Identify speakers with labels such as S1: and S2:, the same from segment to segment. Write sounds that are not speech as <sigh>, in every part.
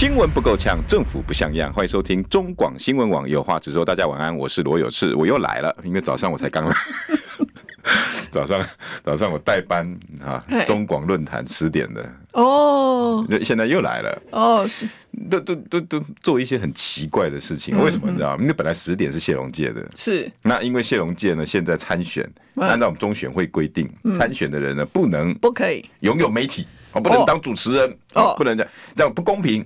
S1: 新闻不够呛，政府不像样。欢迎收听中广新闻网有话直说。大家晚安，我是罗有志，我又来了，因为早上我才刚来。<laughs> 早上早上我代班啊，中广论坛十点的。哦，现在又来了。哦，都都都都做一些很奇怪的事情，为什么你知道吗？因为本来十点是谢龙介的，是。那因为谢龙介呢现在参选，按照我们中选会规定，参选的人呢不能不可以。拥有媒体哦，不能当主持人哦，不能这样，这样不公平。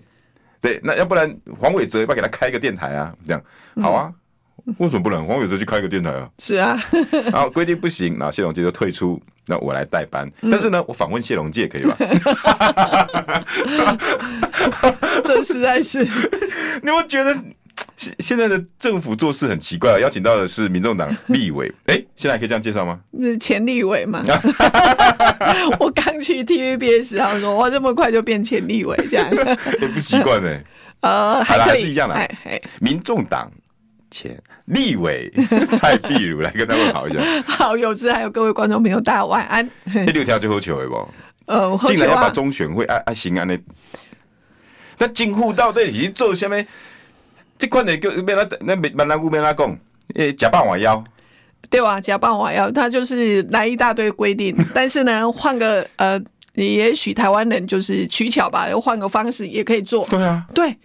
S1: 对，那要不然黄伟哲要不要给他开一个电台啊？这样好啊？为什么不能？黄伟哲去开一个电台啊？是啊，<laughs> 然后规定不行，然后谢龙介就退出，那我来代班。但是呢，我访问谢龙介可以吧？<laughs>
S2: 这实在是，<laughs>
S1: 你有没有觉得？现现在的政府做事很奇怪，啊邀请到的是民众党立委，<laughs> 哎，现在可以这样介绍吗？
S2: 是前立委嘛？<laughs> 我刚去 TVBS，他说哇，这么快就变前立委，这样
S1: 也不习惯呢。<laughs> 呃，还还是一样的。民众党前立委蔡壁如来跟他们好一下。
S2: 好，有志还有各位观众朋友，大家晚安。
S1: 第六条最后求的不？呃，进来要把中选会爱爱行安的，那进户到底是做什么？这款的叫没那那没没那乌没那讲，诶，假扮我腰，
S2: 对啊，假扮我腰，他就是来一大堆规定，<laughs> 但是呢，换个呃，也许台湾人就是取巧吧，又换个方式也可以做。对啊，对，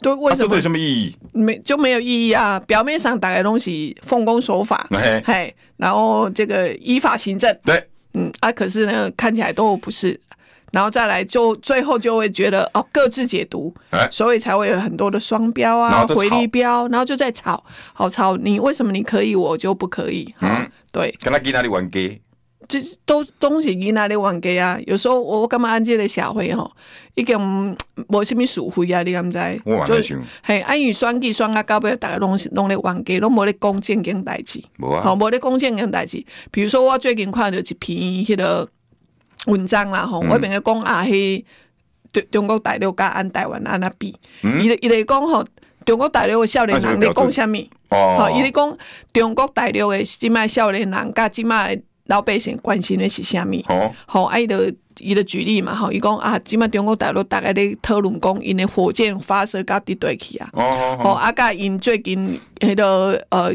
S2: 对，为什么？啊、这有什么意义？没就没有意义啊！表面上打开东西奉公守法，嘿，嘿，然后这个依法行政，对，嗯啊，可是呢，看起来都不是。然后再来，就最后就会觉得哦，各自解读，欸、所以才会有很多的双标啊、回力标，然后就在吵，好吵。你为什么你可以，我就不可以？嗯，对。
S1: 跟他去哪里玩 gay？
S2: 就是都东西去哪里玩 gay 啊？有时候我我干嘛按这个社会吼，已经无什么属会啊？你敢知？我蛮想。嘿，安于双计双啊，搞不了大家拢是拢咧玩 gay，拢无咧讲正经代志。无啊。好，无咧讲正经代志。比如说，我最近看到一篇迄个。文章啦吼，我边个讲啊，迄中中国大陆甲按台湾安那比，伊伊咧讲吼，中国大陆诶少年人咧讲啥物？哦，伊咧讲中国大陆诶即卖少年人甲即卖老百姓关心的是啥物？哦，好，啊伊就伊就举例嘛，吼，伊讲啊，即卖中国大陆大概咧讨论讲因的火箭发射到伫对去啊，哦，好，啊甲因最近迄个呃。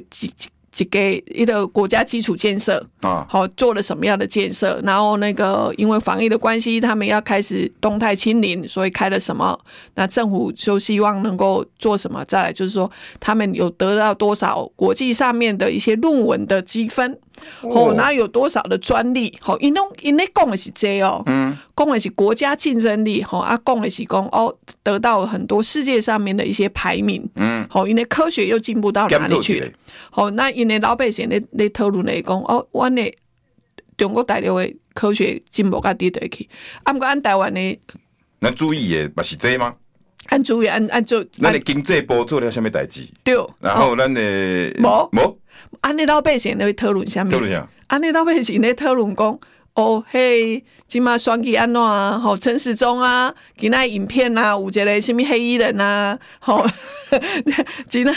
S2: 给一个国家基础建设啊，好做了什么样的建设？然后那个因为防疫的关系，他们要开始动态清零，所以开了什么？那政府就希望能够做什么？再来就是说，他们有得到多少国际上面的一些论文的积分？哦，然后有多少的专利？好，因为因为讲的是这哦，嗯，讲的是国家竞争力，好啊，讲的是讲哦，得到很多世界上面的一些排名，嗯，好，因为科学又进步到哪里去了？好，那因为老百姓咧咧讨论来讲哦，我呢中国大陆的科学进步到底对去？啊，不过按台湾的，
S1: 那注意的不是这吗？
S2: 按注意按按做，
S1: 那你经济部做了什么代志？对，然后咱的
S2: 无无。安尼老百姓咧讨论啥物？安尼老百姓咧讨论讲，哦嘿，即马选举安怎啊？吼，陈时中啊，今仔影片啊，有一个什么黑衣人啊？吼，<laughs> 今仔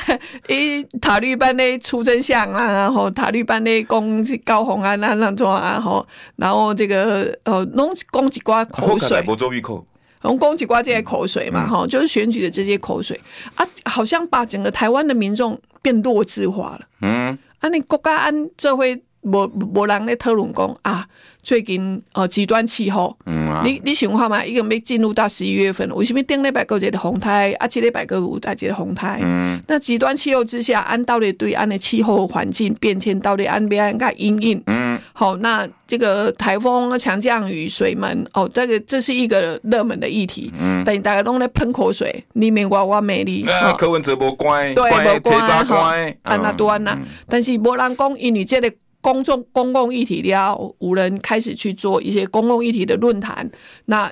S2: 伊塔绿班咧出真相啊？吼，塔绿班咧讲高虹安啊，那种啊？吼，然后这个呃，拢讲一寡口水，拢讲一寡这些口水嘛？吼，就是选举的这些口水啊，好像把整个台湾的民众变弱智化了。嗯。啊！你国家安做伙无无人咧讨论讲啊，最近哦极端气候，嗯啊、你你想看嘛？已经要进入到十一月份了，为什么顶礼拜有一个洪台，啊，即礼拜搁有啊一个洪台？嗯，那极端气候之下，按到底对安的气候环境变迁到底安边安个因应？嗯，好，那这个台风、强降雨、水门，哦，这个这是一个热门的议题。嗯，但大家都在喷口水，你免我我美丽。
S1: 啊，柯文哲无乖，
S2: 对，无乖，乖，安那多安那，但是无人讲，因为这个。公众公共议题了，无人开始去做一些公共议题的论坛，那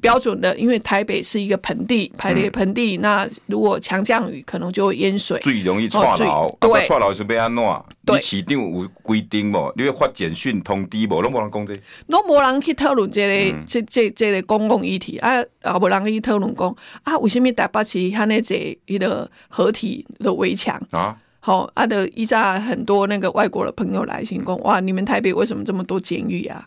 S2: 标准的，因为台北是一个盆地，排列盆地，嗯、那如果强降雨，可能就会淹水，
S1: 最容易错楼。哦、对，错楼是被安怎？你市长有规定无？你要发简讯通知无？拢无人讲这，
S2: 拢无人去讨论这个这这这个公共议题啊，啊，无人去讨论讲啊，为什么台北市他那这一个合体的围墙啊？好，啊的依家很多那个外国的朋友来信讲，哇，你们台北为什么这么多监狱啊？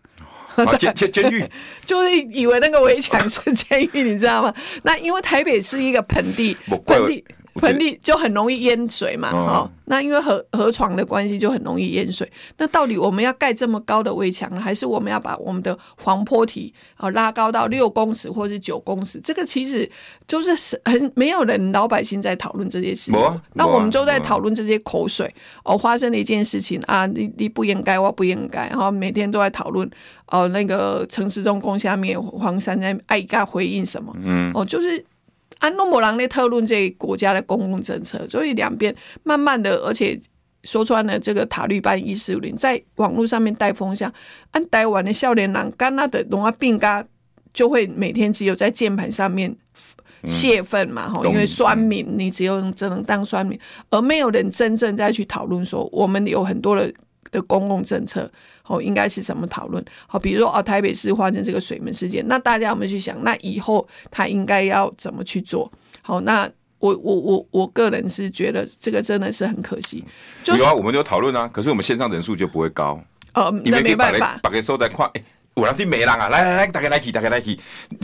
S2: <laughs>
S1: 监监监狱 <laughs>
S2: 就是以为那个围墙是监狱，你知道吗？那因为台北是一个盆地，<laughs> 盆地。盆地就很容易淹水嘛，哦，那因为河河床的关系就很容易淹水。那到底我们要盖这么高的围墙，还是我们要把我们的防坡体啊拉高到六公尺或是九公尺？这个其实就是很没有人老百姓在讨论这些事情。那我们就在讨论这些口水哦，发生了一件事情啊，你你不应该，我不应该，然后每天都在讨论哦，那个城市中攻下面黄山在爱该回应什么？嗯，哦，就是。安诺摩郎的讨论这个国家的公共政策，所以两边慢慢的，而且说穿了，这个塔利班一四五零在网络上面带风向，按台湾的笑脸郎干那的龙啊病咖，就会每天只有在键盘上面泄愤嘛，哈、嗯，因为酸民，你只有只能当酸民，而没有人真正在去讨论说，我们有很多的的公共政策。哦，应该是怎么讨论？好，比如说哦，台北市发生这个水门事件，那大家有没有去想，那以后他应该要怎么去做？好，那我我我我个人是觉得这个真的是很可惜。就是、
S1: 有啊，我们就讨论啊，可是我们线上人数就不会高。
S2: 哦，那没办法，
S1: 把个收在快。哎，我让你没人啊，来来来，大家来去，大家来去。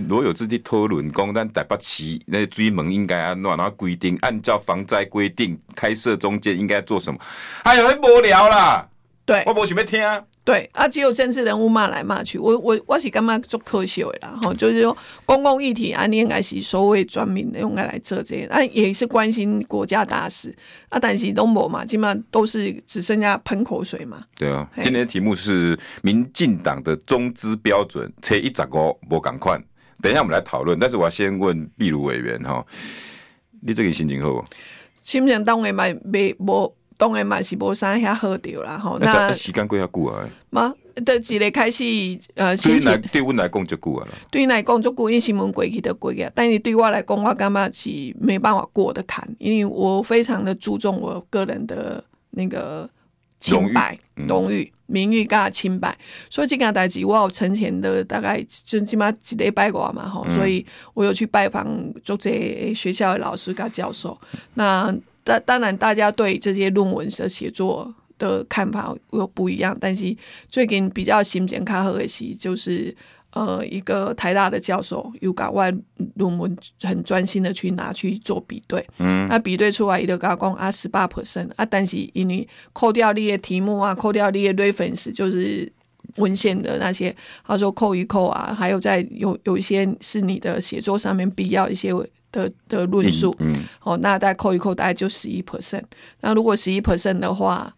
S1: 罗有志的讨论讲，咱台北市那水门应该安怎，然后规定按照防灾规定开设中间应该做什么？哎呦，很无聊啦。
S2: 对，
S1: 我不想要听。
S2: 对啊，只有政治人物骂来骂去，我我我是干嘛做科学的啦？吼，就是说公共议题啊，你应该是所谓专门的用来来做这些，啊，也是关心国家大事啊。但是都没嘛，基本上都是只剩下喷口水嘛。
S1: 对啊，今天的题目是民进党的中资标准，车一十五无赶快。等一下我们来讨论，但是我要先问壁如委员哈，你最近心情好？
S2: 心情当然蛮没无。当然嘛是无啥遐好着啦吼，那
S1: 时间过遐久啊？
S2: 嘛，对一个开始呃，
S1: 对来对阮来讲就久啊啦。
S2: 对阮来讲就久，因为新闻过去就过去，但是对我来讲，我感觉是没办法过的坎，因为我非常的注重我个人的那个清白、荣誉、名誉加清白，所以这件代志我有存钱的大概就起码一礼拜过嘛吼，所以我有去拜访做这学校的老师跟教授，那。当当然，大家对这些论文的写作的看法又不一样。但是最近比较新鲜、较好的是，就是呃，一个台大的教授有搞外论文很专心的去拿去做比对。嗯，那比对出来，伊就甲我讲啊，十八 percent 啊，但是因为扣掉你的题目啊，扣掉你的 reference，就是文献的那些，他说扣一扣啊，还有在有有一些是你的写作上面必要一些。的的论述，嗯，哦，那大概扣一扣，大概就十一 percent。那如果十一 percent 的话，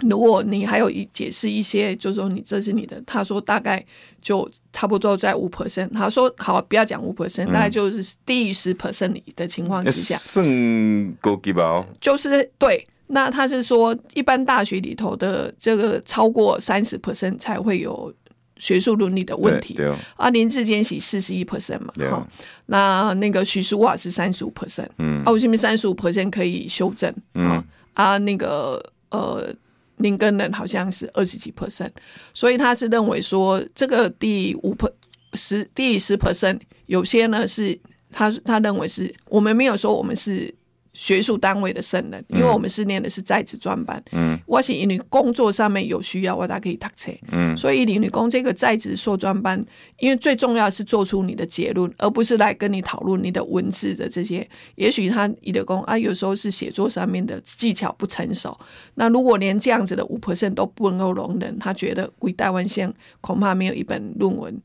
S2: 如果你还有一解释一些，就是说你这是你的，他说大概就差不多在五 percent。他说好，不要讲五 percent，大概就是低于十 percent 的情况之下，
S1: 算高级吧？
S2: 就是对。那他是说，一般大学里头的这个超过三十 percent 才会有。学术伦理的问题，啊，林志坚是四十一 percent 嘛，哈，那那个许淑华是三十五 percent，嗯，啊，为什么三十五 percent 可以修正？嗯，啊，那个呃，林根仁好像是二十几 percent，所以他是认为说这个第五 per 十第十 percent 有些呢是他他认为是我们没有说我们是。学术单位的圣人，因为我们是念的是在职专班。嗯，我是因为工作上面有需要，我才可以读册。嗯，所以你工这个在职硕专班，因为最重要是做出你的结论，而不是来跟你讨论你的文字的这些。也许他你的工啊，有时候是写作上面的技巧不成熟。那如果连这样子的五 percent 都不能够容忍，他觉得归台湾县恐怕没有一本论文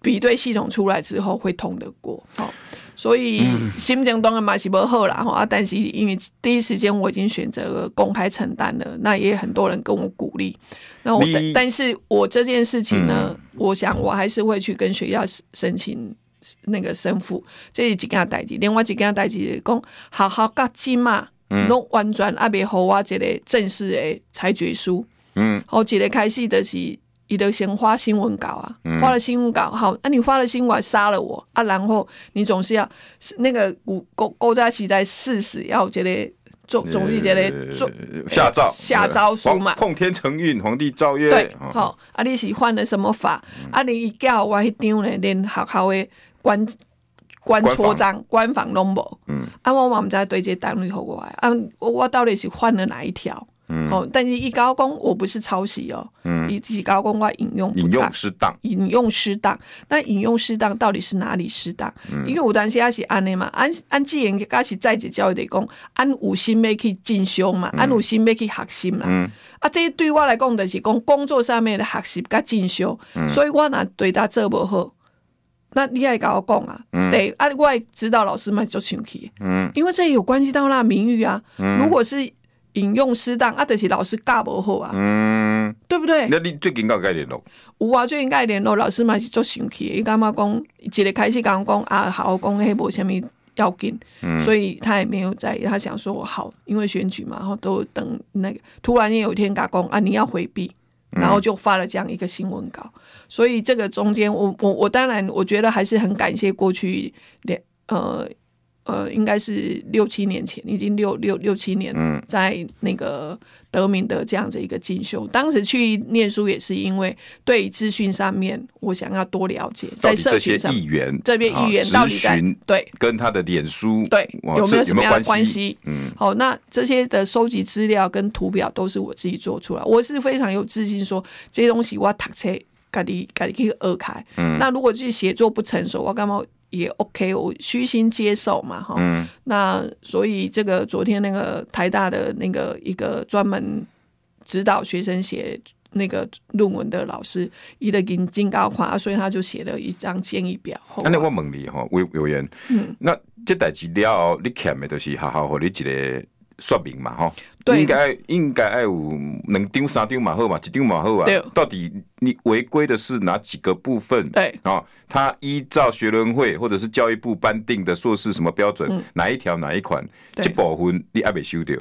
S2: 比对系统出来之后会通得过。好。所以心情当然嘛是不好啦，啊！但是因为第一时间我已经选择了公开承担了，那也很多人跟我鼓励。那我但但是我这件事情呢，我想我还是会去跟学校申请那个申复，这是几件代志。另外几件代志讲好好甲起码，拢完全阿别好我一个正式的裁决书。嗯，好，一个开始的是。你得先发新闻稿啊，发了新闻稿，好，那、啊、你发了新闻稿杀了我啊，然后你总是要那个古勾勾在起在誓死要这个总总是这个做
S1: 下诏
S2: 下诏书嘛，
S1: 奉天承运，皇帝诏曰，
S2: 对，好，啊，你是犯了什么法？嗯、啊，你一叫我迄张呢，连学校的官官戳章、官房拢无，嗯，啊，我嘛毋知对这单位好我啊，我我到底是犯了哪一条？嗯，哦，但是一高工我不是抄袭哦，嗯，一一高工我引用
S1: 引用失当，
S2: 引用失当，那引用失当到底是哪里失当？嗯，因为有当时也是安尼嘛，按按既然佮是在职教育的讲，按有心要去进修嘛，按有心要去学习嘛，嗯，啊，这对我来讲就是讲工作上面的学习佮进修，嗯，所以我若对他做不好，那你爱甲我讲啊，嗯，对，啊，我也指导老师们就生气，嗯，因为这有关系到那名誉啊，嗯，如果是。引用适当啊，就是老师教不好啊，嗯，对不对？
S1: 那你最近有该联络？
S2: 有啊，最近该联络老师嘛是做生气，伊干嘛讲？一个开始讲讲啊，好讲迄无虾米要紧，嗯，所以他也没有在，他想说好，因为选举嘛，然后都等那个，突然间有一天讲讲啊，你要回避，然后就发了这样一个新闻稿，嗯，所以这个中间，我我我当然我觉得还是很感谢过去两呃。呃，应该是六七年前，已经六六六七年，在那个德明的这样子一个进修。当时去念书也是因为对资讯上面我想要多了解，在社群上，
S1: 议员
S2: 这边议员到底在对
S1: 跟他的脸书
S2: 对有没有什么样的关系？嗯，好，那这些的收集资料跟图表都是我自己做出来，我是非常有自信说这些东西我读册家己家己可以二开。嗯，那如果去写作不成熟，我干嘛？也 OK，我虚心接受嘛，哈、嗯。那所以这个昨天那个台大的那个一个专门指导学生写那个论文的老师，伊的金金高款，所以他就写了一张建议表。
S1: 那我问你哈，委委员，嗯，那这代志了，你欠的都是好好和你一个。说明嘛，吼，应该应该爱有两丢三丢嘛好嘛，一张嘛好啊。到底你违规的是哪几个部分？对，啊，他依照学伦会或者是教育部颁定的硕士什么标准，嗯、哪一条哪一款，这部分你还没修掉。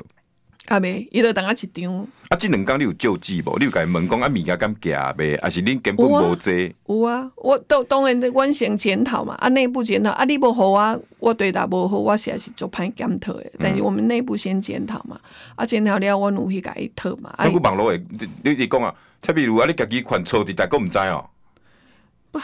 S2: 阿妹，伊就等啊一张。
S1: 啊，即两工你有救济无？你有甲伊问讲啊，物件敢假未？还是恁根本无这？
S2: 有啊，我都当然，阮先检讨嘛。啊，内部检讨啊，你无好啊，我对答无好，我实在是做歹检讨诶。但是我们内部先检讨嘛。啊，检讨了，阮有去甲伊讨嘛。啊，
S1: 那网络诶，你你讲啊，特比如啊，你家己款错的，大家毋知哦。不，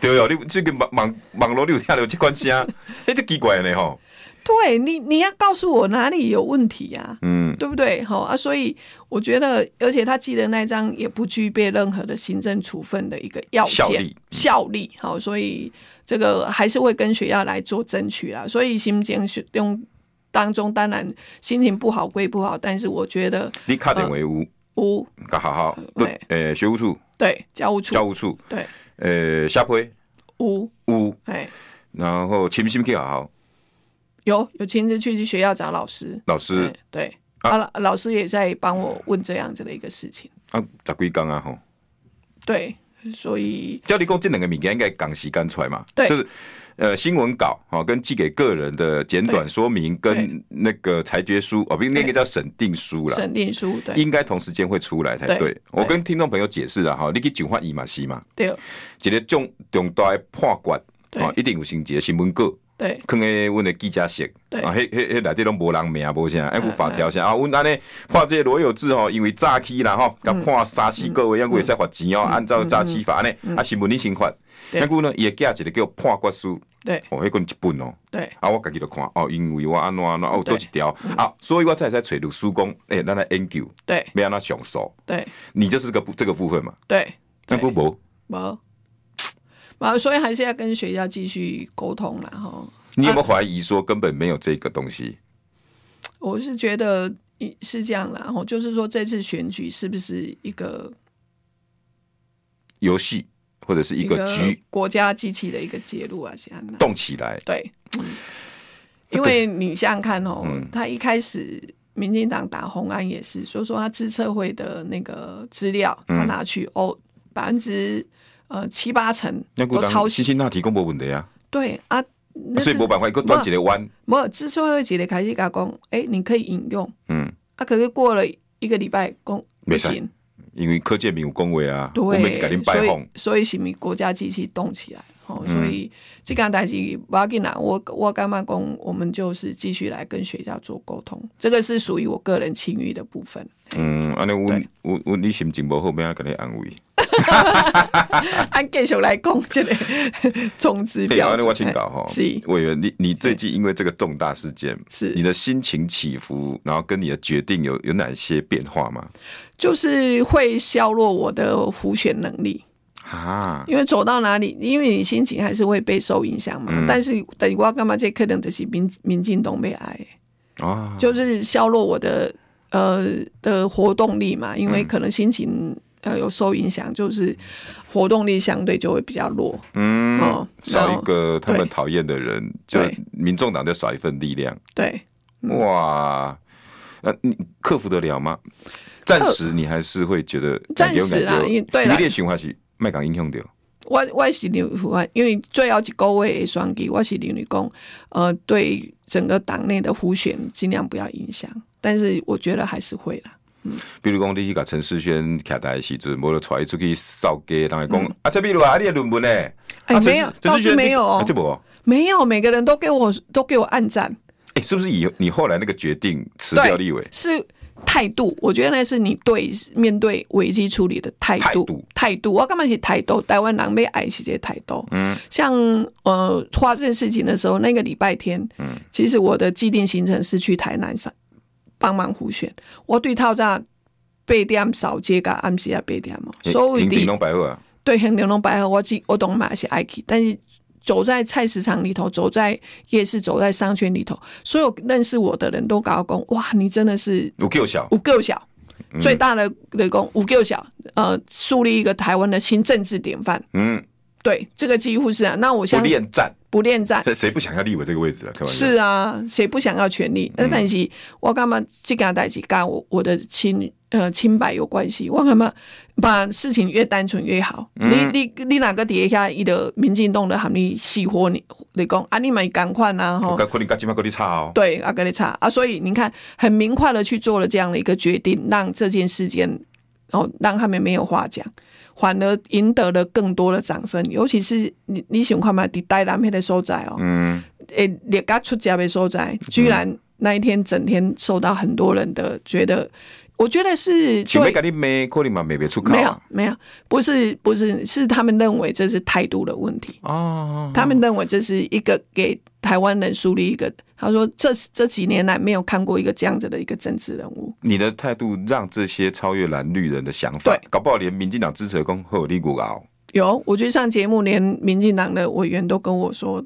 S1: 对哦，你这个网网网络你有听到这款声，诶，这奇怪呢吼。
S2: 对你，你要告诉我哪里有问题呀、啊？嗯，对不对？好啊，所以我觉得，而且他寄的那张也不具备任何的行政处分的一个要件效力，效力。好，所以这个还是会跟学校来做争取啦。所以心情用当中，当然心情不好归不好，但是我觉得
S1: 你卡点为无
S2: 无，
S1: 好好对，呃，学务处
S2: 对，教务处
S1: 教务处
S2: 对，
S1: 呃，下回
S2: 五
S1: 五哎，然后亲心去好好。
S2: 有有亲自去去学校找老师，
S1: 老师。
S2: 对，啊，老师也在帮我问这样子的一个事情。
S1: 啊，十几工啊，吼，
S2: 对，所以
S1: 照你讲，这两个物件应该赶时间出来嘛？
S2: 对，
S1: 就是呃新闻稿哈，跟寄给个人的简短说明，跟那个裁决书哦，不，那个叫审定书了。
S2: 审定书对，
S1: 应该同时间会出来才对。我跟听众朋友解释了哈，你去九换一嘛西嘛，对，一个重重大的判决啊，一定有情节新闻稿。
S2: 对，
S1: 可能阮的记者室，啊，迄迄迄内底拢无人名，无啥，还有法条啥。啊？阮安尼判这罗有志吼，因为诈欺啦吼，甲判三四个月，抑会使罚钱哦。按照诈欺法安尼，啊，新闻你先发，那个呢，伊会寄一个叫判决书，对，哦，迄个一本哦，对，啊，我家己就看，哦，因为我安怎安怎，哦，多一条，啊，所以我才会使找律师讲，诶，咱来研究，对，要安怎上诉，对，你就是个这个部分嘛，对，那不无？无。
S2: 啊，所以还是要跟学校继续沟通了哈。
S1: 你有没有怀疑说根本没有这个东西？
S2: 啊，我是觉得是这样啦，就是说这次选举是不是一个
S1: 游戏，或者是一个局？
S2: 个国家机器的一个介入啊，现在
S1: 动起来。
S2: 对，嗯，因为你想想看哦，他一开始民进党打红安也是，所以说他资策会的那个资料他拿去哦，百分之。呃，七八成都抄袭，
S1: 那提供无问题啊。
S2: 对啊，
S1: 所以无办法，一个断几个弯。
S2: 没，之所以会几个开始加工，哎，你可以引用，嗯，啊，可是过了一个礼拜，公不行，
S1: 因为柯建明有恭维啊，
S2: 对，
S1: 我们改天拜访，
S2: 所以是咪国家机器动起来？哦，所以这个代志不要紧啦，我我干嘛讲？我们就是继续来跟学校做沟通，这个是属于我个人情欲的部分。
S1: 嗯，安尼我我我你心情不好，不要跟你安慰。
S2: 按 <laughs> 继续来讲这个 <laughs> 总指标。
S1: 对，我请教哈，
S2: 是
S1: 委员，你你最近因为这个重大事件，是你的心情起伏，然后跟你的决定有有哪些变化吗？
S2: 就是会削弱我的浮选能力。啊，因为走到哪里，因为你心情还是会被受影响嘛。嗯、但是等于我干嘛？这可能就是民民进党被爱啊，就是削弱我的呃的活动力嘛。因为可能心情呃有受影响，就是活动力相对就会比较弱。嗯，
S1: 哦、少一个他们讨厌的人，就民众党就少一份力量。
S2: 对，
S1: 哇，那你克服得了吗？暂时你还是会觉得
S2: 暂时啊，因为对了，
S1: 你循环是。麦讲影响到
S2: 我，我是认为，因为最后一个月的选举，我是认为讲，呃，对整个党内的互选尽量不要影响，但是我觉得还是会啦。嗯，
S1: 比如讲你去甲陈世轩徛台的时阵，无就带伊出去扫街，人会讲啊，这比如啊，你的论文呢？
S2: 哎，没有，倒是没有哦，没有，每个人都给我都给我按赞。
S1: 哎，是不是以你后来那个决定辞掉立委？
S2: 是。态度，我觉得那是你对面对危机处理的态度。态度，我干嘛是态度？台湾人被爱是这些态度。嗯，像呃，发生事情的时候，那个礼拜天，嗯，其实我的既定行程是去台南上帮忙辅选。我对套炸八点扫街噶，暗时啊八点嘛，所以的对，很玲珑百货，我记我懂嘛是爱去，但是。走在菜市场里头，走在夜市，走在商圈里头，所有认识我的人都告诉我：哇，你真的是
S1: 五够小，
S2: 五够小，嗯、最大的雷公五够小，呃，树立一个台湾的新政治典范。嗯，对，这个几乎是啊。那我想不恋
S1: 战，
S2: 不恋战，
S1: 谁不想要立委这个位置啊？
S2: 是啊，谁不想要权力？但是我干嘛这个代志干我我的亲呃清白有关系？我干嘛？把事情越单纯越好。嗯、你你你哪个底下伊的民进党的喊你喜欢，你你讲啊，你们赶快呐吼！对，啊，跟你差啊，所以你看，很明快的去做了这样的一个决定，让这件事件，然后让他们没有话讲，反而赢得了更多的掌声。尤其是你你想看嘛，伫台南那个所在哦，嗯，诶，列家出家的所在，居然那一天整天受到很多人的觉得。我觉得是对，没有没有，不是不是，是他们认为这是态度的问题哦。他们认为这是一个给台湾人树立一个，他说这这几年来没有看过一个这样子的一个政治人物。
S1: 你的态度让这些超越蓝绿人的想法，对，搞不好连民进党支持的公会有立股高。
S2: 有，我去上节目，连民进党的委员都跟我说，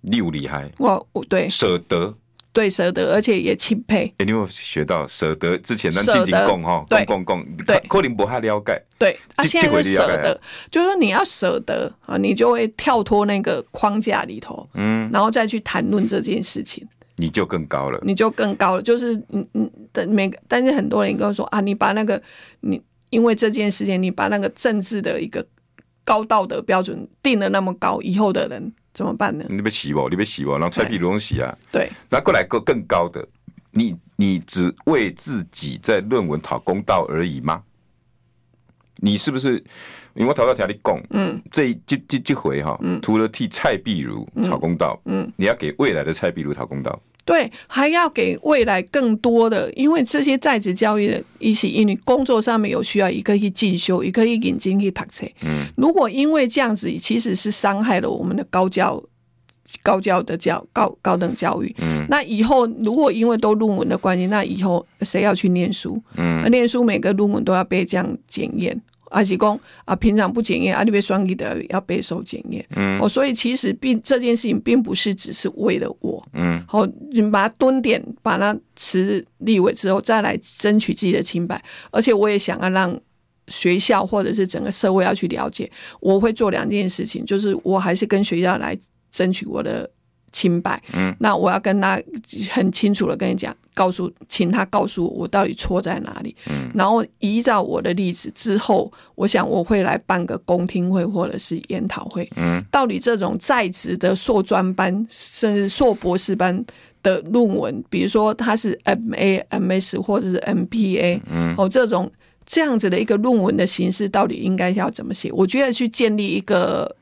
S1: 你有厉害，
S2: 我我对
S1: 舍得。
S2: 对，舍得，而且也钦佩。
S1: 哎、欸，你有学到舍得之前咱进进贡哈，贡贡贡，
S2: 对，
S1: 可能不太了解。
S2: 对，啊，现在会舍得，就是说你要舍得啊，你就会跳脱那个框架里头，嗯，然后再去谈论这件事情，
S1: 你就更高了，
S2: 你就更高了。就是嗯嗯的每个，但是很多人跟我说啊，你把那个你因为这件事情，你把那个政治的一个高道德标准定的那么高，以后的人。怎么办呢？
S1: 你别洗我，你别洗我，然后蔡壁如洗啊。
S2: 对，
S1: 那过来个更高的，你你只为自己在论文讨公道而已吗？你是不是？因为我讨到条例供，嗯，这这这这回哈，嗯，除了替蔡壁如讨公道，嗯，嗯，你要给未来的蔡壁如讨公道。
S2: 对，还要给未来更多的，因为这些在职教育的一些，因为工作上面有需要，一个去进修，一个去引进去读册。嗯，如果因为这样子，其实是伤害了我们的高教、高教的教高高等教育。嗯，那以后如果因为都论文的关系，那以后谁要去念书？嗯，念书每个论文都要被这样检验。还是讲啊，平常不检验，啊，你被双击的要备受检验。嗯，哦，所以其实并这件事情并不是只是为了我。嗯，好，你把它蹲点，把它辞立委之后，再来争取自己的清白。而且我也想要让学校或者是整个社会要去了解，我会做两件事情，就是我还是跟学校来争取我的。清白，嗯，那我要跟他很清楚的跟你讲，告诉，请他告诉我我到底错在哪里，嗯，然后依照我的例子之后，我想我会来办个公听会或者是研讨会，嗯，到底这种在职的硕专班甚至硕博士班的论文，比如说他是 M A M S 或者是 M P A，嗯，哦，这种这样子的一个论文的形式到底应该要怎么写？我觉得去建立一个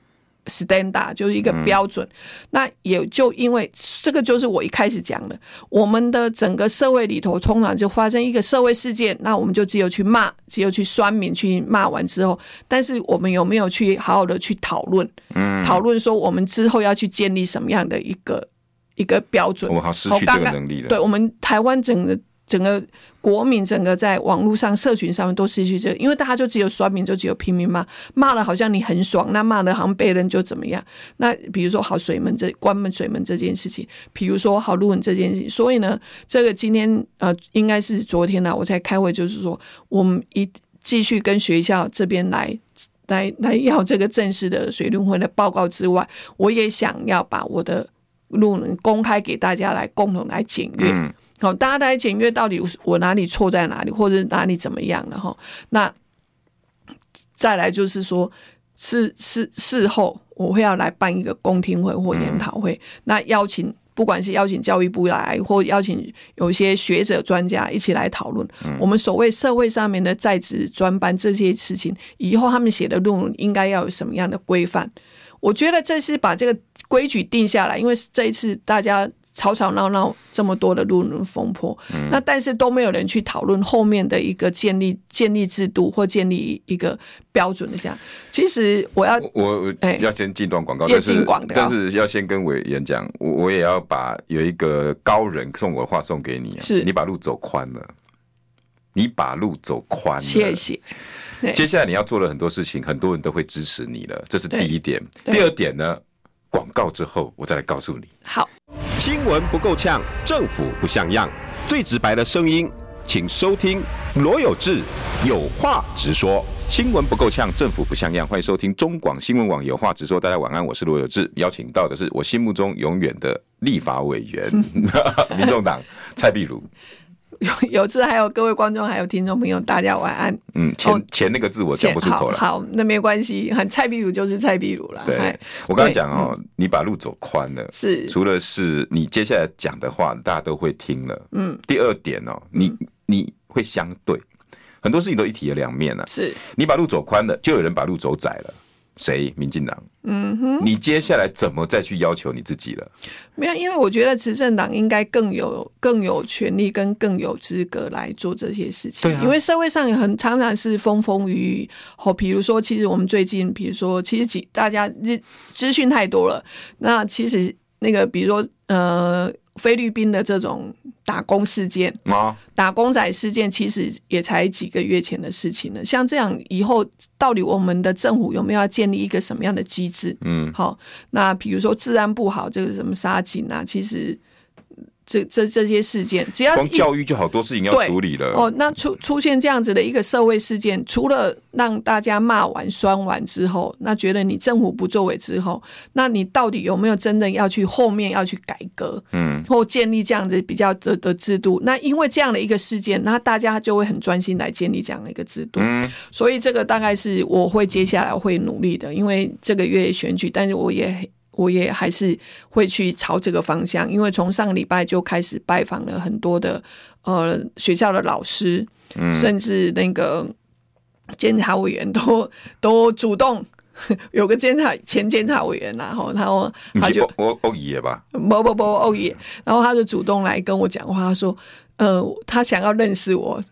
S2: standard 就是一个标准。嗯、那也就因为这个，就是我一开始讲的，我们的整个社会里头通常就发生一个社会事件，那我们就只有去骂，只有去酸民，去骂完之后，但是我们有没有去好好的去讨论？嗯，讨论说我们之后要去建立什么样的一个一个标准？
S1: 我好失去这个能力了。
S2: 对我们台湾整个。整个国民，整个在网络上、社群上面都失去这个，因为大家就只有刷屏，就只有拼命骂，骂了好像你很爽，那骂了好像别人就怎么样。那比如说好水门这关门水门这件事情，比如说好路文这件事情，所以呢，这个今天呃应该是昨天呢，我才开会，就是说我们一继续跟学校这边来来来要这个正式的水利会的报告之外，我也想要把我的论文公开给大家来共同来检阅。好，大家来检阅到底我哪里错在哪里，或者哪里怎么样了哈？那再来就是说，事事事后我会要来办一个公听会或研讨会，那邀请不管是邀请教育部来，或邀请有些学者专家一起来讨论，我们所谓社会上面的在职专班这些事情，以后他们写的论文应该要有什么样的规范？我觉得这是把这个规矩定下来，因为这一次大家。吵吵闹闹这么多的路人风波，嗯、那但是都没有人去讨论后面的一个建立建立制度或建立一个标准的这样。其实我要
S1: 我要先进段广告，但是但是要先跟委员讲，我我也要把有一个高人送我的话送给你，是你把路走宽了，你把路走宽了，
S2: 谢谢。
S1: 接下来你要做的很多事情，很多人都会支持你了，这是第一点。第二点呢？广告之后，我再来告诉你。
S2: 好，
S3: 新闻不够呛，政府不像样，最直白的声音，请收听罗有志有话直说。新闻不够呛，政府不像样，欢迎收听中广新闻网有话直说。大家晚安，我是罗有志，邀请到的是我心目中永远的立法委员，<laughs> 民众党蔡壁如。<laughs>
S2: 有有志，还有各位观众，还有听众朋友，大家晚安。
S1: 嗯，前前那个字我讲不出口了。
S2: 好，那没关系，很蔡壁如就是蔡壁如了。
S1: 对，我刚才讲哦，嗯、你把路走宽了，
S2: 是
S1: 除了是你接下来讲的话，大家都会听了。嗯，第二点哦，你你会相对很多事情都一体的两面了、啊。
S2: 是
S1: 你把路走宽了，就有人把路走窄了。谁？民进党。嗯哼，你接下来怎么再去要求你自己了？
S2: 没有，因为我觉得执政党应该更有更有权利跟更有资格来做这些事情。对啊，因为社会上也很常常是风风雨雨。好，比如说，其实我们最近，比如说，其实几大家资资讯太多了。那其实那个，比如说，呃。菲律宾的这种打工事件，打工仔事件，其实也才几个月前的事情了。像这样以后，到底我们的政府有没有要建立一个什么样的机制？嗯，好，那比如说治安不好，这个什么杀警啊，其实。这这这些事件，只要是
S1: 教育就好多事情要处理了。
S2: 哦，那出出现这样子的一个社会事件，除了让大家骂完、酸完之后，那觉得你政府不作为之后，那你到底有没有真的要去后面要去改革？嗯，或建立这样子比较的的制度？那因为这样的一个事件，那大家就会很专心来建立这样的一个制度。嗯，所以这个大概是我会接下来会努力的，因为这个月选举，但是我也。我也还是会去朝这个方向，因为从上个礼拜就开始拜访了很多的呃学校的老师，嗯、甚至那个监察委员都 <laughs> 都主动 <laughs> 有个监察前监察委员，然后他说他就
S1: 欧欧爷吧，
S2: 不不不欧爷，然后他就主动来跟我讲话，他说呃他想要认识我。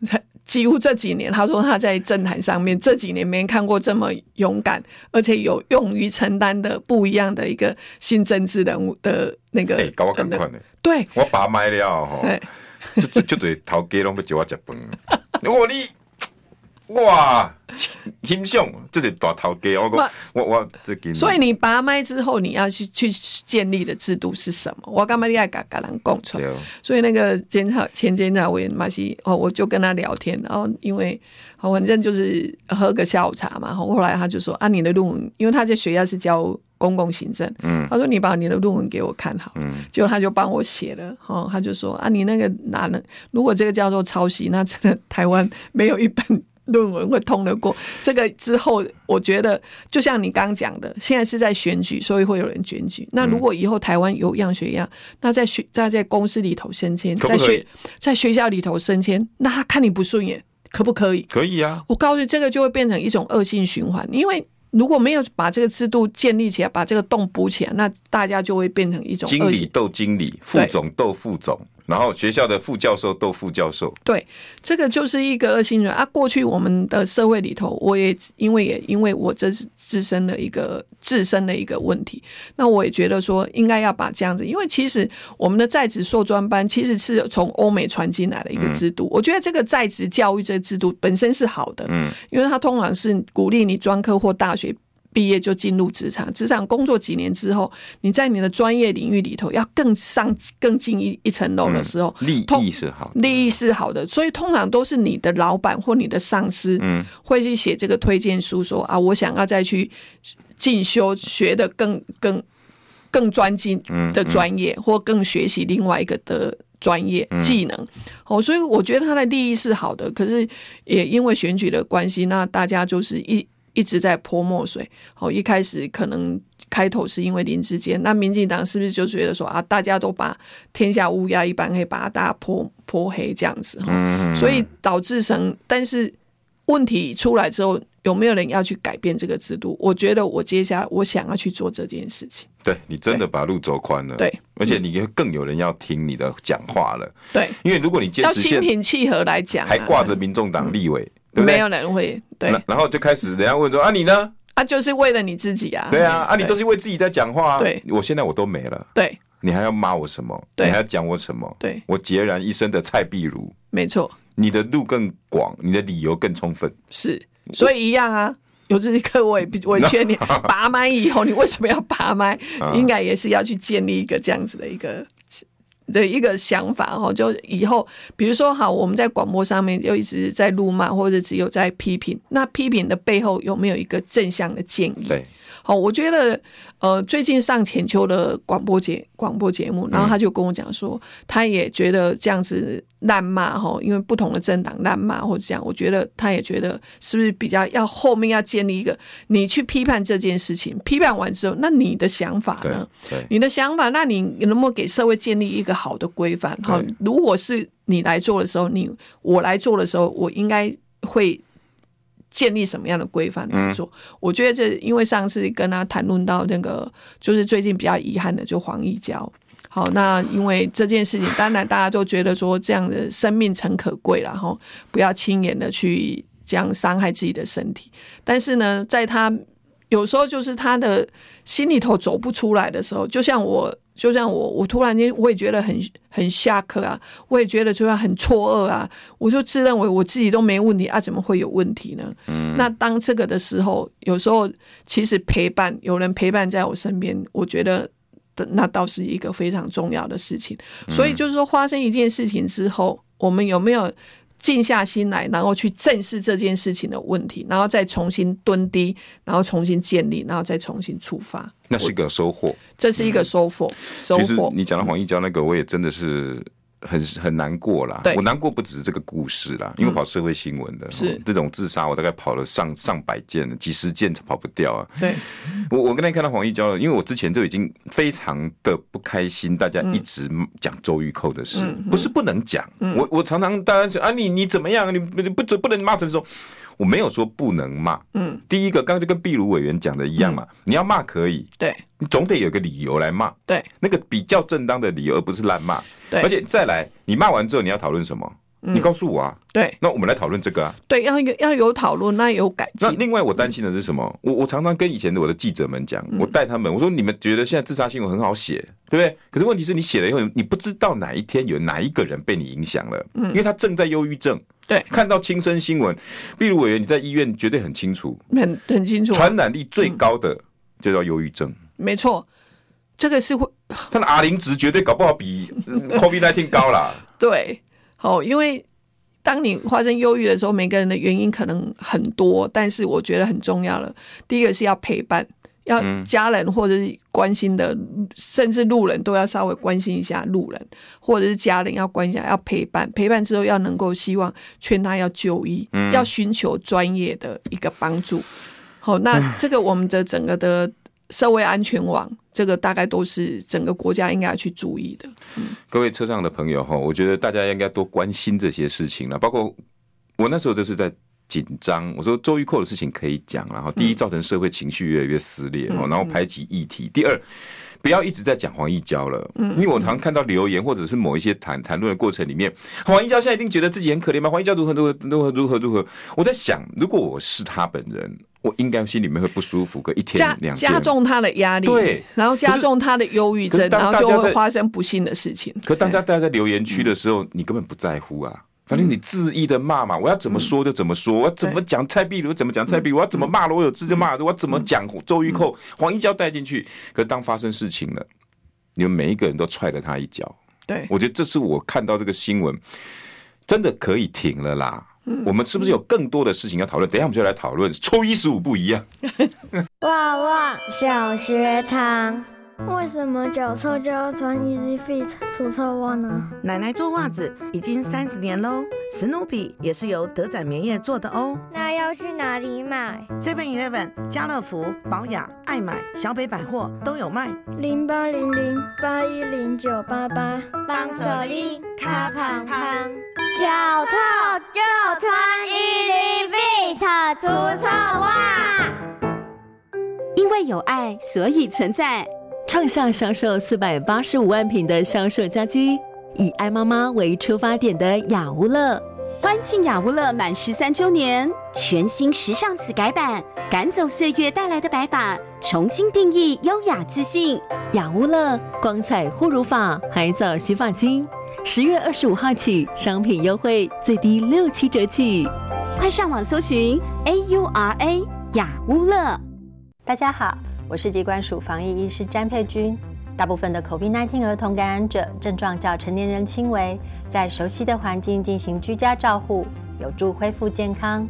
S2: 几乎这几年，他说他在政坛上面这几年没看过这么勇敢，而且有勇于承担的不一样的一个新政治人物的那个。哎，搞我赶快的。对，
S1: 我爸买了 <laughs> 哈，就就对头家拢要叫我吃饭。<laughs> 我你。哇，欣赏，这是大头家，我讲，我我这给。
S2: 所以你拔麦之后，你要去去建立的制度是什么？我干嘛你爱跟跟人共存？所以那个监察前监察委员马西哦，我就跟他聊天，然后因为反正就是喝个下午茶嘛。后来他就说啊，你的论文，因为他在学校是教公共行政，嗯，他说你把你的论文给我看好，嗯，结果他就帮我写了，哦，他就说啊，你那个哪能？如果这个叫做抄袭，那真的台湾没有一本。论文会通得过这个之后，我觉得就像你刚讲的，现在是在选举，所以会有人选举。那如果以后台湾有样学样，那在学在在公司里头升迁，在学在学校里头升迁，那他看你不顺眼，可不可以？
S1: 可以啊！
S2: 我告诉你，这个就会变成一种恶性循环，因为如果没有把这个制度建立起来，把这个洞补起来，那大家就会变成一种
S1: 经理斗经理，副总斗副总。然后学校的副教授斗副教授，
S2: 对，这个就是一个恶性循环啊。过去我们的社会里头，我也因为也因为我这是自身的一个自身的一个问题，那我也觉得说应该要把这样子，因为其实我们的在职硕专班其实是从欧美传进来的一个制度。我觉得这个在职教育这个制度本身是好的，嗯，因为它通常是鼓励你专科或大学。毕业就进入职场，职场工作几年之后，你在你的专业领域里头要更上更进一一层楼的时候，
S1: 嗯，利益是好，
S2: 利益是好的，所以通常都是你的老板或你的上司，嗯，会去写这个推荐书说，说啊，我想要再去进修，学的更更更专精的专业，或更学习另外一个的专业技能。哦，所以我觉得他的利益是好的，可是也因为选举的关系，那大家就是一。一直在泼墨水。好，一开始可能开头是因为林志坚，那民进党是不是就觉得说啊，大家都把天下乌鸦一般黑，把大家泼泼黑这样子？嗯，所以导致成，但是问题出来之后，有没有人要去改变这个制度？我觉得我接下来我想要去做这件事情。
S1: 对，你真的把路走宽了，
S2: 对，
S1: 而且你更有人要听你的讲话了。
S2: 对，
S1: 因为如果你坚持
S2: 要心平气和来讲，
S1: 还挂着民众党立委。
S2: 没有人会对，
S1: 然后就开始人家问说啊，你呢？
S2: 啊，就是为了你自己啊。
S1: 对啊，啊，你都是为自己在讲话啊。
S2: 对，
S1: 我现在我都没了。
S2: 对，
S1: 你还要骂我什么？
S2: 对，
S1: 你还要讲我什么？
S2: 对，
S1: 我孑然一身的蔡碧如。
S2: 没错，你
S1: 的路更广，你的理由更充分。
S2: 是，所以一样啊。有这些课，我也 <laughs> 我劝你拔麦以后，你为什么要拔麦？应该也是要去建立一个这样子的一个。的一个想法哦，就以后比如说好，我们在广播上面就一直在辱骂，或者只有在批评，那批评的背后有没有一个正向的建议？
S1: 对。
S2: 好，我觉得呃，最近上浅秋的广播节广播节目，然后他就跟我讲说，他也觉得这样子滥骂哈，因为不同的政党滥骂或者这样，我觉得他也觉得是不是比较要后面要建立一个，你去批判这件事情，批判完之后，那你的想法呢？
S1: 对，
S2: 你的想法，那你能不能给社会建立一个好的规范？哈，如果是你来做的时候，你我来做的时候，我应该会。建立什么样的规范来做？嗯、我觉得这因为上次跟他谈论到那个，就是最近比较遗憾的，就黄义交。好，那因为这件事情，当然大家都觉得说这样的生命诚可贵，然后不要轻言的去这样伤害自己的身体。但是呢，在他有时候就是他的心里头走不出来的时候，就像我。就像我，我突然间我也觉得很很下课啊，我也觉得就是很错愕啊，我就自认为我自己都没问题啊，怎么会有问题呢？嗯，那当这个的时候，有时候其实陪伴，有人陪伴在我身边，我觉得那倒是一个非常重要的事情。所以就是说，发生一件事情之后，我们有没有？静下心来，然后去正视这件事情的问题，然后再重新蹲低，然后重新建立，然后再重新出发。
S1: 那是一个收获，
S2: 这是一个收获。嗯、收获。
S1: 其实你讲到黄一娇那个，我也真的是。很很难过啦，我难过不只是这个故事啦，因为跑社会新闻的，嗯、是这种自杀，我大概跑了上上百件，几十件跑不掉啊。
S2: 对，
S1: 我我刚才看到黄义娇，因为我之前都已经非常的不开心，大家一直讲周玉蔻的事，嗯、不是不能讲，嗯、我我常常大家说啊，你你怎么样？你不不不能骂成说。我没有说不能骂，嗯，第一个刚刚就跟壁炉委员讲的一样嘛，嗯、你要骂可以，
S2: 对，
S1: 你总得有个理由来骂，
S2: 对，
S1: 那个比较正当的理由，而不是乱骂，
S2: 对，
S1: 而且再来，你骂完之后你要讨论什么？嗯、你告诉我啊，
S2: 对，
S1: 那我们来讨论这个啊，
S2: 对，要有要有讨论，那有改进。
S1: 那另外我担心的是什么？嗯、我我常常跟以前的我的记者们讲，我带他们，我说你们觉得现在自杀新闻很好写，对不对？可是问题是你写了以后，你不知道哪一天有哪一个人被你影响了，嗯，因为他正在忧郁症。
S2: 对，
S1: 看到亲身新闻，壁如委员，你在医院绝对很清楚，
S2: 很很清楚，
S1: 传染力最高的就叫忧郁症。
S2: 没错，这个是会，<laughs>
S1: 他的 R 零值绝对搞不好比 COVID-19 高啦。<laughs>
S2: 对，好，因为当你发生忧郁的时候，每个人的原因可能很多，但是我觉得很重要了。第一个是要陪伴。要家人或者是关心的，甚至路人都要稍微关心一下路人，或者是家人要关心要陪伴。陪伴之后要能够希望劝他要就医，要寻求专业的一个帮助。好，那这个我们的整个的社会安全网，这个大概都是整个国家应该要去注意的。
S1: 各位车上的朋友哈，我觉得大家应该多关心这些事情了，包括。我那时候就是在紧张。我说周玉蔻的事情可以讲，然后第一造成社会情绪越来越撕裂，然后排挤议题。第二，不要一直在讲黄义交了，因为我常看到留言或者是某一些谈谈论的过程里面，黄义交现在一定觉得自己很可怜吗？黄义交如何如何如何如何如何？我在想，如果我是他本人。我应该心里面会不舒服个一天两天，
S2: 加重他的压力，
S1: 对，
S2: 然后加重他的忧郁症，然后就会发生不幸的事情。
S1: 可当大家在留言区的时候，你根本不在乎啊，反正你恣意的骂嘛，我要怎么说就怎么说，我要怎么讲蔡壁如怎么讲蔡壁如，我要怎么骂罗有志就骂，我怎么讲周玉蔻、黄一娇带进去。可当发生事情了，你们每一个人都踹了他一脚。
S2: 对，
S1: 我觉得这是我看到这个新闻，真的可以停了啦。我们是不是有更多的事情要讨论？等一下我们就来讨论初一十五不一样。
S4: 旺旺小学堂，为什么脚臭就要穿 Easy Fit 除臭袜呢？
S5: 奶奶做袜子已经三十年喽，史努比也是由德展棉业做的哦。
S4: 那要去哪里买
S5: ？Seven Eleven、家乐福、宝雅、爱买、小北百货都有卖。
S4: 零八零零八一零九八八，帮助你卡胖胖。脚臭就穿 Easy Fit 除臭袜，
S6: 因为有爱，所以存在。创下销售四百八十五万瓶的销售佳绩，以爱妈妈为出发点的雅乌乐，欢庆雅乌乐满十三周年，全新时尚此改版，赶走岁月带来的白发，重新定义优雅自信。雅乌乐光彩护乳发，海藻洗发精。十月二十五号起，商品优惠最低六七折起，快上网搜寻 A U R A 雅乌乐。
S7: 大家好，我是疾管署防疫医师詹佩君。大部分的 COVID-19 儿童感染者症状较成年人轻微，在熟悉的环境进行居家照护，有助恢复健康。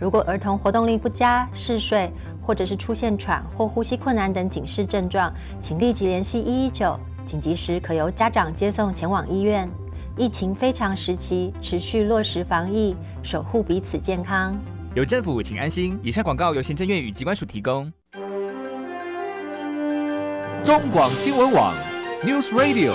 S7: 如果儿童活动力不佳、嗜睡，或者是出现喘或呼吸困难等警示症状，请立即联系一一九。紧急时可由家长接送前往医院。疫情非常时期，持续落实防疫，守护彼此健康。
S8: 有政府，请安心。以上广告由行政院与疾管署提供。中广新闻网，News Radio。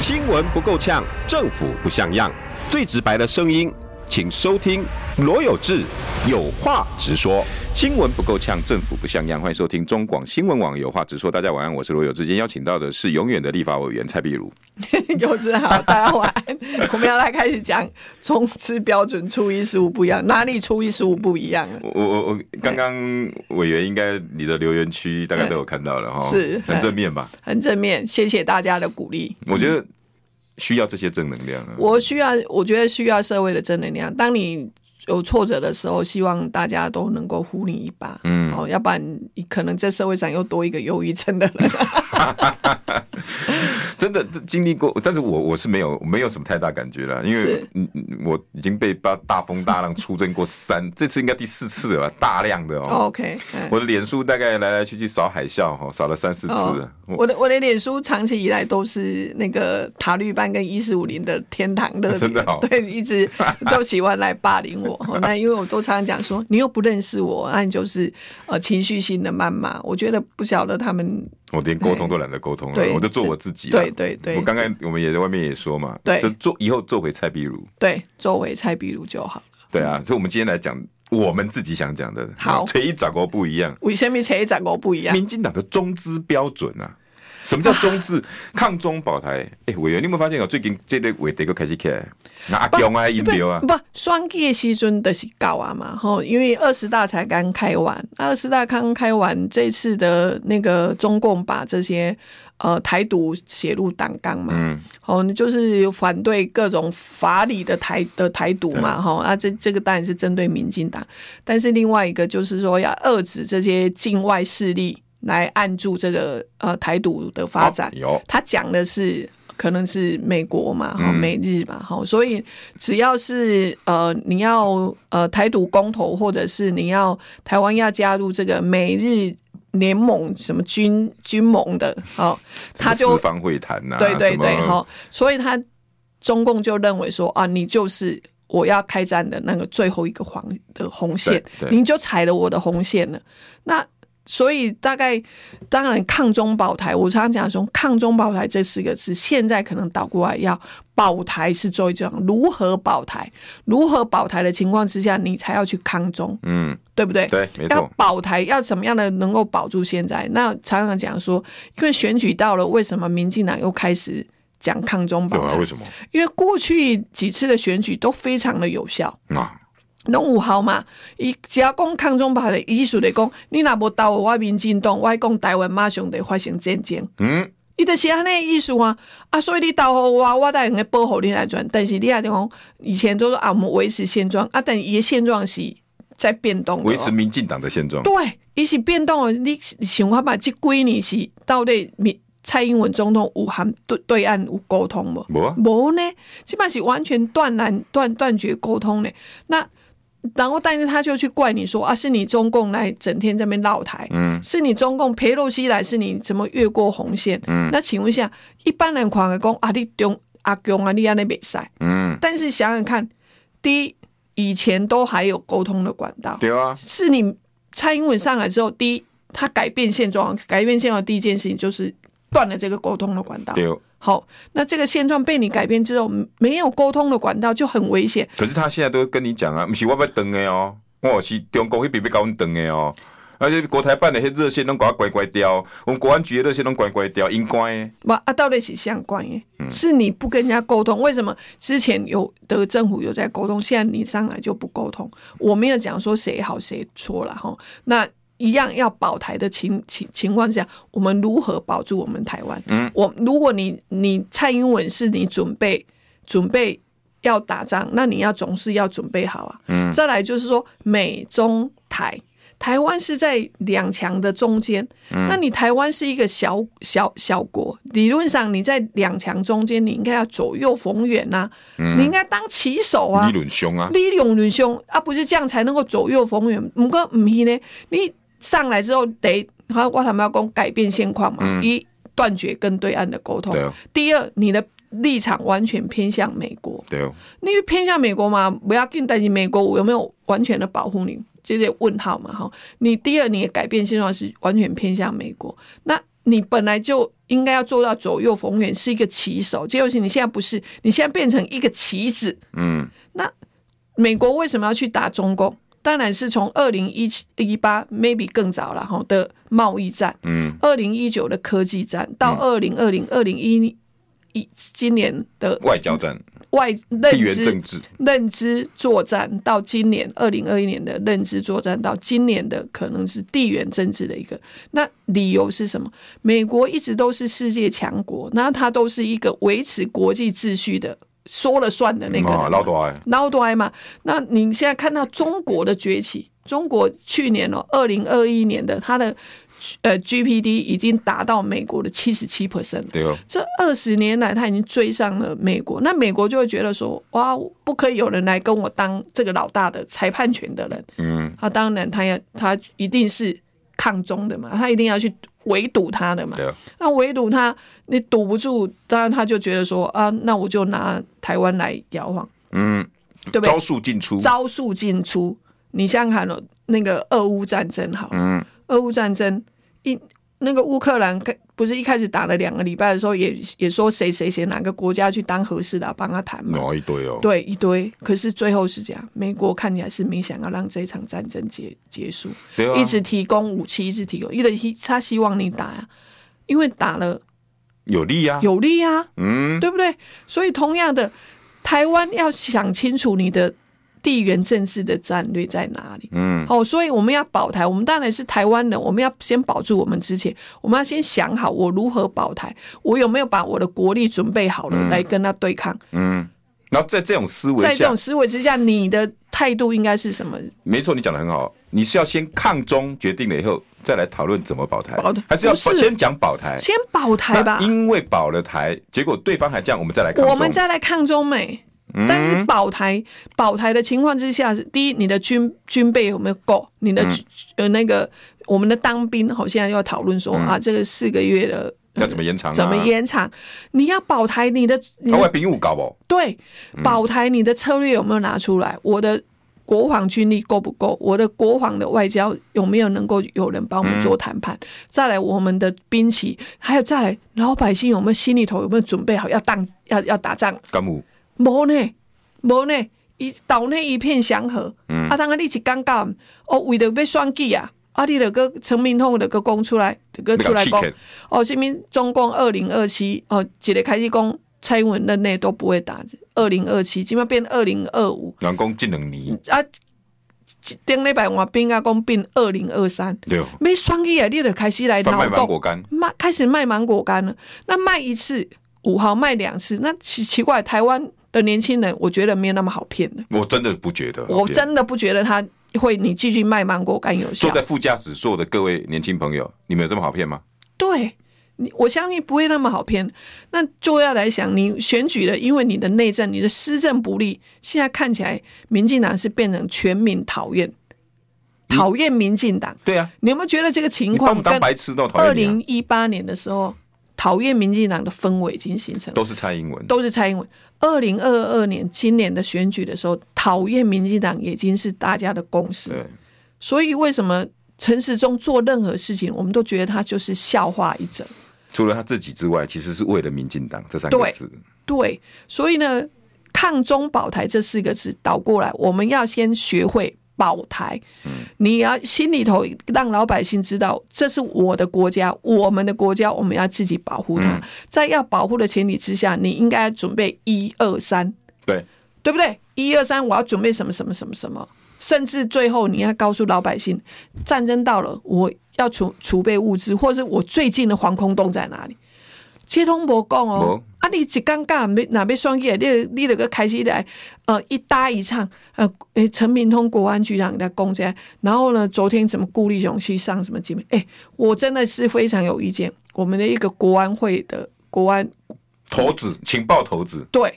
S3: 新闻不够呛，政府不像样，最直白的声音，请收听罗有志有话直说。新闻不够呛，政府不像样。欢迎收听中广新闻网，有话直说。大家晚安，我是罗有志。今天邀请到的是永远的立法委员蔡壁如。<laughs>
S2: 有志好，大家晚安。我们要来开始讲中资标准初一十五不一样，哪里初一十五不一样？
S1: 我我我刚刚委员应该你的留言区大概都有看到了哈，是很正面吧？
S2: 很正面，谢谢大家的鼓励。
S1: 我觉得需要这些正能量啊。
S2: 我需要，我觉得需要社会的正能量。当你有挫折的时候，希望大家都能够扶你一把，嗯，哦，要不然你可能在社会上又多一个忧郁症的人。<laughs>
S1: 真的经历过，但是我我是没有没有什么太大感觉了，因为嗯我已经被大大风大浪出征过三，这次应该第四次了吧，大量的哦。
S2: OK，
S1: 我的脸书大概来来去去扫海啸哈，扫了三四次。
S2: 我的我的脸书长期以来都是那个塔绿班跟一四五零的天堂乐园，
S1: 真的好，<laughs>
S2: 对，一直都喜欢来霸凌我。<laughs> 那因为我都常常讲说，你又不认识我，那你就是呃情绪性的谩骂。我觉得不晓得他们。
S1: 我连沟通都懒得沟通了，我就做我自己。
S2: 对对对，
S1: 我刚刚我们也在外面也说嘛，对，就做以后做回蔡壁如，
S2: 对，做回蔡壁如就好了。
S1: 对啊，所以我们今天来讲我们自己想讲的。
S2: 好，
S1: 谁一杂国不一样？
S2: 为什么谁一杂国不一样？
S1: 民进党的中资标准啊。什么叫中字 <laughs> 抗中保台？哎，委员，你有没有发现哦？最近这类委得个开始起来，阿强啊，音标啊，
S2: 不，双计时阵的是搞啊嘛，吼，因为二十大才刚开完，二十大刚开完，这次的那个中共把这些呃台独写入党纲嘛，嗯，哦，就是反对各种法理的台的台独嘛，哈，啊，这这个当然是针对民进党，但是另外一个就是说要遏制这些境外势力。来按住这个呃台独的发展，
S1: 哦、
S2: 他讲的是可能是美国嘛，哈、嗯、美日嘛，哈，所以只要是呃你要呃台独公投，或者是你要台湾要加入这个美日联盟什么军军盟的，哦，他就四
S1: 方会谈呐，
S2: 对对对，哈，所以他中共就认为说啊，你就是我要开战的那个最后一个黄的红线，你就踩了我的红线了，那。所以大概当然抗中保台，我常常讲说抗中保台这四个字，现在可能倒过来要保台是最重要。如何保台？如何保台的情况之下，你才要去抗中，嗯，对不对？
S1: 对，没错。
S2: 要保台要怎么样的能够保住现在？那常常讲说，因为选举到了，为什么民进党又开始讲抗中保台？
S1: 啊，为什么？
S2: 因为过去几次的选举都非常的有效啊。拢有效嘛？伊只要讲抗中保台的意思来讲，你若无投我民进党，我讲台湾马上得发生战争。嗯，伊就是安尼意思啊。啊，所以你投互我，我当然会保护你来转。但是你也就讲，以前都说啊，我们维持现状啊，但伊的现状是在变动。
S1: 维持民进党的现状。
S2: 对，伊是变动。你想看嘛？即几年是到底民蔡英文总统有和对对岸有沟通无？无啊，无呢，基本是完全断然断断绝沟通的。那然后，但是他就去怪你说啊，是你中共来整天在那边闹台，嗯，是你中共裴洛西来，是你怎么越过红线？嗯，那请问一下，一般人狂讲啊，你中阿公啊，你安尼比赛，嗯，但是想想看，第一，以前都还有沟通的管道，
S1: 对啊，
S2: 是你蔡英文上来之后，第一，他改变现状，改变现状的第一件事情就是断了这个沟通的管道，
S1: 对。
S2: 好，那这个现状被你改变之后，没有沟通的管道就很危险。
S1: 可是他现在都跟你讲啊，不是我要登的哦，我是中国那边要搞你登的哦，而且国台办的那些热线都给我关关掉，我们国安局的热线都乖乖掉，应该。
S2: 不啊，到底是相关的，是你不跟人家沟通，为什么之前有的政府有在沟通，现在你上来就不沟通？我没有讲说谁好谁错了哈，那。一样要保台的情情情况下，我们如何保住我们台湾？嗯，我如果你你蔡英文是你准备准备要打仗，那你要总是要准备好啊。嗯，再来就是说美中台，台湾是在两强的中间，嗯，那你台湾是一个小小小国，理论上你在两强中间，你应该要左右逢源呐，嗯，你应该当旗手啊，
S1: 理论兄啊，
S2: 理论兄啊，不是这样才能够左右逢源。不过不是呢，你。上来之后得，好，我他们要讲改变现况嘛，一断绝跟对岸的沟通。第二，你的立场完全偏向美国。
S1: 对哦，
S2: 你偏向美国嘛，不要更担心美国有没有完全的保护你，这些问号嘛哈。你第二，你的改变现状是完全偏向美国，那你本来就应该要做到左右逢源，是一个棋手。结果是你现在不是，你现在变成一个棋子。嗯，那美国为什么要去打中共？当然是从二零一七一八 maybe 更早了哈的贸易战，嗯，二零一九的科技战，到二零二零二零一一今年的
S1: 外交战、
S2: 外认知政治认知作战，到今年二零二一年的认知作战，到今年的可能是地缘政治的一个。那理由是什么？美国一直都是世界强国，那它都是一个维持国际秩序的。说了算的那个人，
S1: 老多爱，
S2: 老多爱嘛。那你现在看到中国的崛起，中国去年哦，二零二一年的它的呃 GPD 已经达到美国的七十七 percent，对哦。这二十年来，他已经追上了美国。那美国就会觉得说，哇，不可以有人来跟我当这个老大的裁判权的人。嗯，他当然，他要他一定是抗中的嘛，他一定要去。围堵他的嘛，那围堵他，你堵不住，当然他就觉得说啊，那我就拿台湾来摇晃，嗯，对不对？
S1: 招数进出，
S2: 招数进出，你想想看了那个俄乌战争好，嗯，俄乌战争一。那个乌克兰不是一开始打了两个礼拜的时候也，也也说谁谁谁哪个国家去当和事的帮他谈嘛，
S1: 一堆哦，
S2: 对一堆。可是最后是这样，美国看起来是没想要让这一场战争结结束，啊、一直提供武器，一直提供，一直他希望你打呀，因为打了
S1: 有利呀，
S2: 有利呀，嗯，对不对？所以同样的，台湾要想清楚你的。地缘政治的战略在哪里？嗯，好，所以我们要保台，我们当然是台湾人，我们要先保住我们之前，我们要先想好我如何保台，我有没有把我的国力准备好了来跟他对抗？
S1: 嗯，嗯，然后在这种思维，
S2: 在这种思维之下，你的态度应该是什么？
S1: 没错，你讲的很好，你是要先抗中决定了以后，再来讨论怎么保台，保还是要先讲保台？
S2: 先保台吧，
S1: 因为保了台，结果对方还这样，我们再来抗中，
S2: 我们再来抗中美。但是保台保台的情况之下，是第一，你的军军备有没有够？你的呃那个我们的当兵，好像要讨论说啊，这个四个月的
S1: 要怎么延长？
S2: 怎么延长？你要保台，你的他
S1: 会兵务高不？
S2: 对，保台你的策略有没有拿出来？我的国防军力够不够？我的国防的外交有没有能够有人帮我们做谈判？嗯、再来我们的兵器，还有再来老百姓有没有心里头有没有准备好要当要要打仗？
S1: 干部
S2: 没呢，无呢，伊岛内一片祥和。嗯，啊，当然你是尴尬，哦，为了要选举啊，啊，你著个陈明通著个讲出来，著个出来讲，哦，什物中共二零二七，哦，一个开始讲。蔡英文任内都不会打，二零二七即码变二零二五。
S1: 人讲即两年
S2: 啊，顶礼拜话变啊，讲变二零二三。没双语啊，你就开始来闹动。
S1: 卖芒果干，
S2: 卖开始卖芒果干了。那卖一次五号卖两次，那奇奇怪，台湾的年轻人，我觉得没有那么好骗的。
S1: 我真的不觉得，
S2: 我真的不觉得他会你继续卖芒果干有效。
S1: 坐在副驾驶座的各位年轻朋友，你们有这么好骗吗？
S2: 对。你我相信不会那么好骗，那就要来想你选举了，因为你的内政、你的施政不利，现在看起来民进党是变成全民讨厌，讨厌民进党。
S1: 对啊，
S2: 你有没有觉得这个情况跟二零一八年的时候讨厌民进党的氛围已经形成了？
S1: 都是蔡英文，
S2: 都是蔡英文。二零二二年今年的选举的时候，讨厌民进党已经是大家的共识。对，所以为什么陈时中做任何事情，我们都觉得他就是笑话一则。
S1: 除了他自己之外，其实是为了民进党这三个字。
S2: 對，对，所以呢，抗中保台这四个字倒过来，我们要先学会保台。嗯，你要心里头让老百姓知道，这是我的国家，我们的国家，我们要自己保护它。嗯，在要保护的前提之下，你应该准备一二三，
S1: 对，
S2: 对不对？一二三，我要准备什么什么什么什么，甚至最后你要告诉老百姓，战争到了，我。要储储备物资，或者是我最近的防空洞在哪里？接通不讲哦，啊，你一尴尬，没哪边双击，你你那个开始来，呃，一搭一唱，呃，诶，陈明通国安局长在攻击，然后呢，昨天怎么顾立雄去上什么节目？诶，我真的是非常有意见，我们的一个国安会的国安
S1: 头子，情报头子，
S2: 对。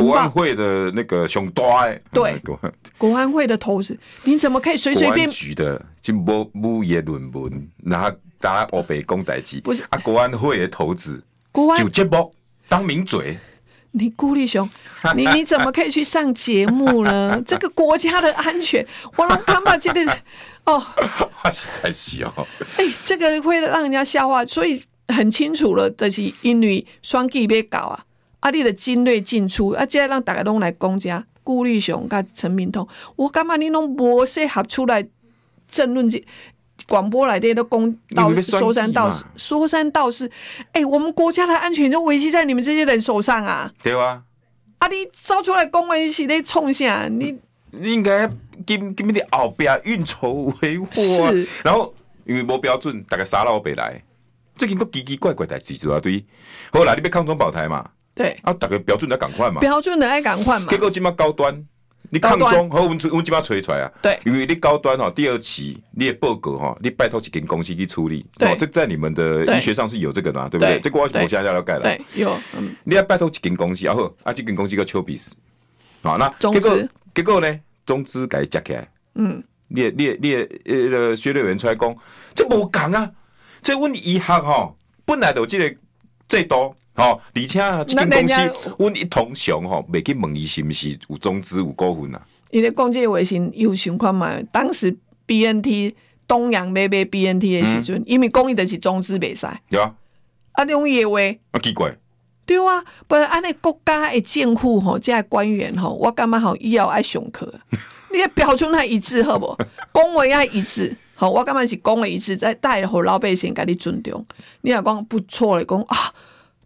S1: 国安会的那个熊大，
S2: 对，<laughs> 国安。会的头子，你怎么可以随随便
S1: 局的就无无言论文，然后大家欧北讲代志？
S2: 不是
S1: 啊，国安会的头子，就节目当名嘴。
S2: 你顾立雄，你你怎么可以去上节目呢？这个国家的安全，我让他们觉得哦，
S1: 实在是哦，
S2: 哎，这个会让人家笑话，所以很清楚了，就是因为双 G 被搞啊。啊！你的精锐进出，啊，这样让大家拢来公家，顾立雄跟陈明通，我干嘛你拢无适合出来争论这广播来电都公道说三道四，说三道四。哎、欸，我们国家的安全就维系在你们这些人手上啊！
S1: 对啊，
S2: 啊，你招出来公文是在冲啥？你
S1: 你应该给给你的后边运筹帷幄，是然后因为无标准，大家杀老北来，最近都奇奇怪怪代志一堆。后来，你要抗中保台嘛？
S2: 对
S1: 啊，大家标准的赶快嘛，
S2: 标准的爱赶快嘛。
S1: 结果这么高端，你抗中和我们我们这么吹出来啊。
S2: 对，
S1: 因为你高端哈，第二期你的报告哈，你拜托几间公司去处理。对，这在你们的医学上是有这个的嘛，对不对？这个我现在要改了。
S2: 对，有。
S1: 嗯你要拜托几间公司，然后啊，这间公司叫丘比斯。好，那结果结果呢？中资给夹起来。嗯。你你你呃，薛瑞元出来讲，这无讲啊，这问医学哈，本来就这个最多。哦，而且啊，这间公司，阮一同常吼，未去问伊是毋是有中资有股份啊？
S2: 伊咧讲这个卫星有想看嘛，当时 B N T 东洋买买 B N T 的时阵，嗯、因为讲伊的是中资袂使，
S1: 对啊，
S2: 啊，种业话
S1: 啊奇怪，
S2: 对啊，不是安尼国家的政府吼，即个官员吼，我感觉吼以后爱上课，<laughs> 你的标准还一致好不？讲话爱一致，好，我感觉是讲话一致，在带互老百姓家己尊重，你若讲不错的讲啊。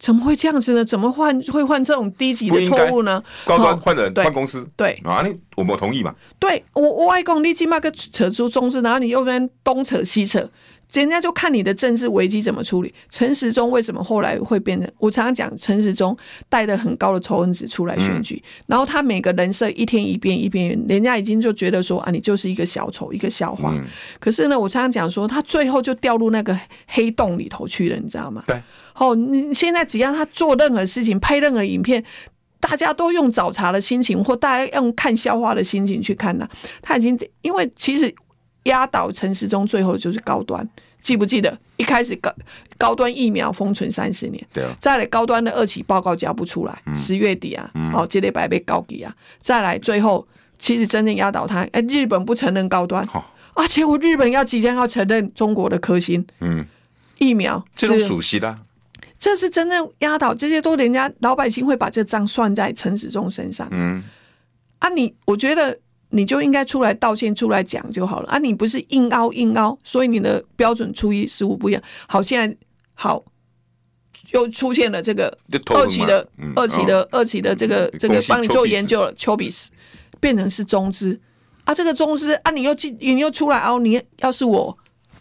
S2: 怎么会这样子呢？怎么换会换这种低级的错误呢？
S1: 高端换人换公司，
S2: 对
S1: 啊，你我们同意嘛？
S2: 对我我外公你起码个扯出中字，然后你又边东扯西扯，人家就看你的政治危机怎么处理。陈时中为什么后来会变成？我常常讲陈时中带着很高的仇恨值出来选举，嗯、然后他每个人设一天一变一变，人家已经就觉得说啊，你就是一个小丑，一个笑话。嗯、可是呢，我常常讲说，他最后就掉入那个黑洞里头去了，你知道吗？
S1: 对。
S2: 哦，你现在只要他做任何事情，拍任何影片，大家都用找茬的心情，或大家用看笑话的心情去看呐。他已经因为其实压倒陈时中，最后就是高端，记不记得？一开始高高端疫苗封存三十年，
S1: 对，啊。
S2: 再来高端的二期报告交不出来，十月底啊，好，接力白被告给啊，再来最后其实真正压倒他，哎，日本不承认高端，而且我日本要即将要承认中国的科兴，嗯，疫苗
S1: 这种属悉的，
S2: 这是真正压倒，这些都人家老百姓会把这账算在陈时中身上，嗯，啊，你我觉得你就应该出来道歉，出来讲就好了，啊，你不是硬凹硬凹，所以你的标准初一十五不一样，好，现在好。又出现了这个二期的、二期的、二期的这个这个帮你做研究了，丘比斯变成是中资。啊，这个中资啊，你又进你又出来哦，你要是我